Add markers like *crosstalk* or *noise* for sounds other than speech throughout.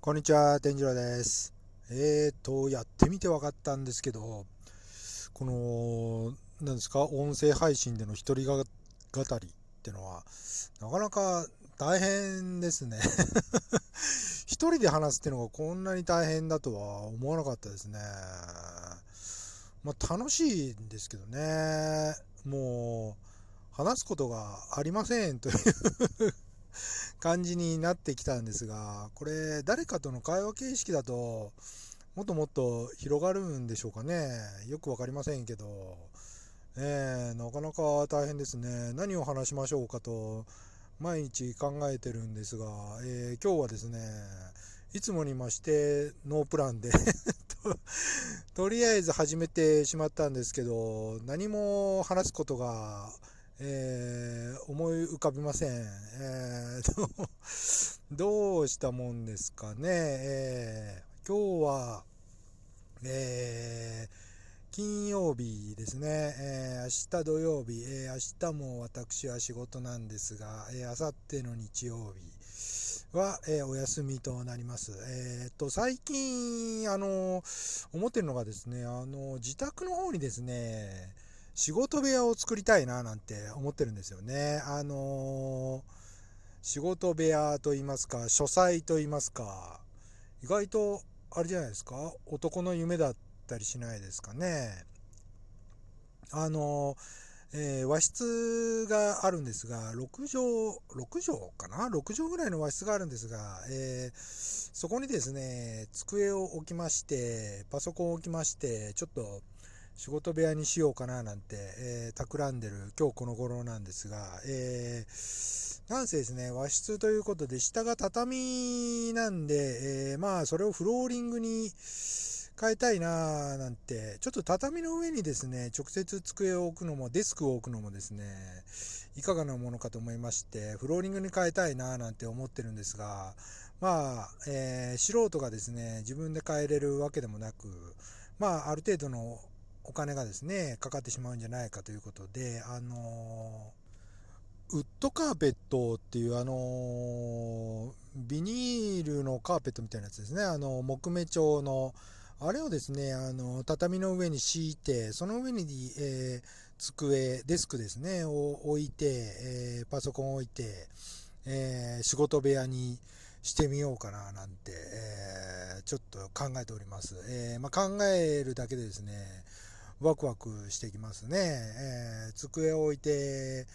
こんにちは、天次郎です。えーと、やってみて分かったんですけど、この、なんですか、音声配信での一人が語りってのは、なかなか大変ですね。*laughs* 一人で話すってのがこんなに大変だとは思わなかったですね。まあ、楽しいんですけどね。もう、話すことがありませんという感じになってきたんですが、これ、誰かとの会話形式だと、もっともっと広がるんでしょうかね。よくわかりませんけど、えー、なかなか大変ですね。何を話しましょうかと、毎日考えてるんですが、えー、今日はですね、いつもにましてノープランで、*laughs* とりあえず始めてしまったんですけど、何も話すことがえー、思い浮かびません。えー、*laughs* どうしたもんですかね。えー、今日は、えー、金曜日ですね。えー、明日土曜日、えー、明日も私は仕事なんですが、えー、明後日の日曜日は、えー、お休みとなります。えー、っと、最近、あの、思ってるのがですね、あの、自宅の方にですね、仕事部屋を作りたいななんて思ってるんですよね。あのー、仕事部屋と言いますか、書斎と言いますか、意外とあれじゃないですか、男の夢だったりしないですかね？あのー、えー、和室があるんですが、6畳、6畳かな ?6 畳ぐらいの和室があるんですが、えそこにですね、机を置きまして、パソコンを置きまして、ちょっと、仕事部屋にしようかななんて、えー、企んでる今日この頃なんですが、えー、なんせですね、和室ということで、下が畳なんで、えー、まあ、それをフローリングに変えたいななんて、ちょっと畳の上にですね、直接机を置くのも、デスクを置くのもですね、いかがなものかと思いまして、フローリングに変えたいななんて思ってるんですが、まあ、え素人がですね、自分で変えれるわけでもなく、まあ、ある程度のお金がですね、かかってしまうんじゃないかということで、あのウッドカーペットっていう、あのビニールのカーペットみたいなやつですね、あの木目調の、あれをですね、あの畳の上に敷いて、その上に、えー、机、デスクですね、を置いて、えー、パソコンを置いて、えー、仕事部屋にしてみようかななんて、えちょっと考えております。えまあ、考えるだけでですね、ワクワクしてきますね。えー、机を置いて、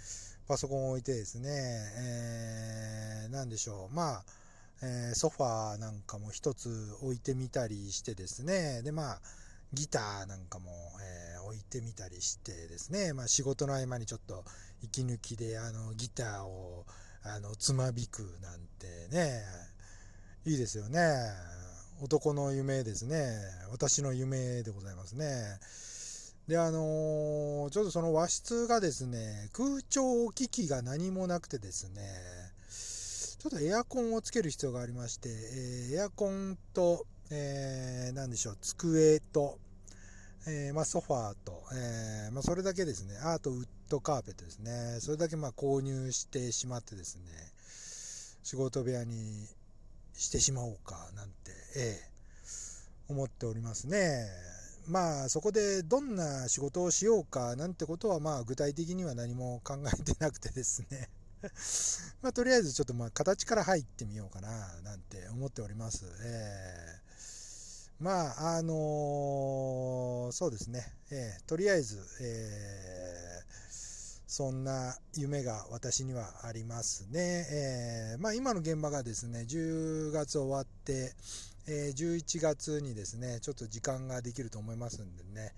パソコンを置いてですね、えー、なんでしょう。まあ、えー、ソファーなんかも一つ置いてみたりしてですね。で、まあ、ギターなんかも、えー、置いてみたりしてですね。まあ、仕事の合間にちょっと息抜きで、あの、ギターを、あの、つまびくなんてね、いいですよね。男の夢ですね。私の夢でございますね。で、あのー、ちょっとその和室がですね、空調機器が何もなくてですね、ちょっとエアコンをつける必要がありまして、えー、エアコンと、えー、でしょう、机と、えー、まあ、ソファーと、えまあ、それだけですね、あとウッドカーペットですね、それだけま購入してしまってですね、仕事部屋にしてしまおうかなんて、え思っておりますね。まあそこでどんな仕事をしようかなんてことはまあ具体的には何も考えてなくてですね *laughs* まあとりあえずちょっとまあ形から入ってみようかななんて思っております。えー、まああのー、そうですね、えー、とりあえず、えそんな夢が私にはありますね。えまあ今の現場がですね10月終わってえ11月にですね、ちょっと時間ができると思いますんでね、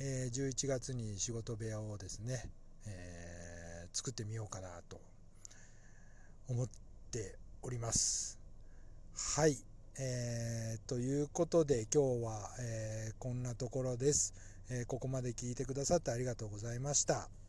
え11月に仕事部屋をですね、え、作ってみようかなと思っております。はい。えー、ということで今日は、えー、こんなところです、えここまで聞いてくださってありがとうございました。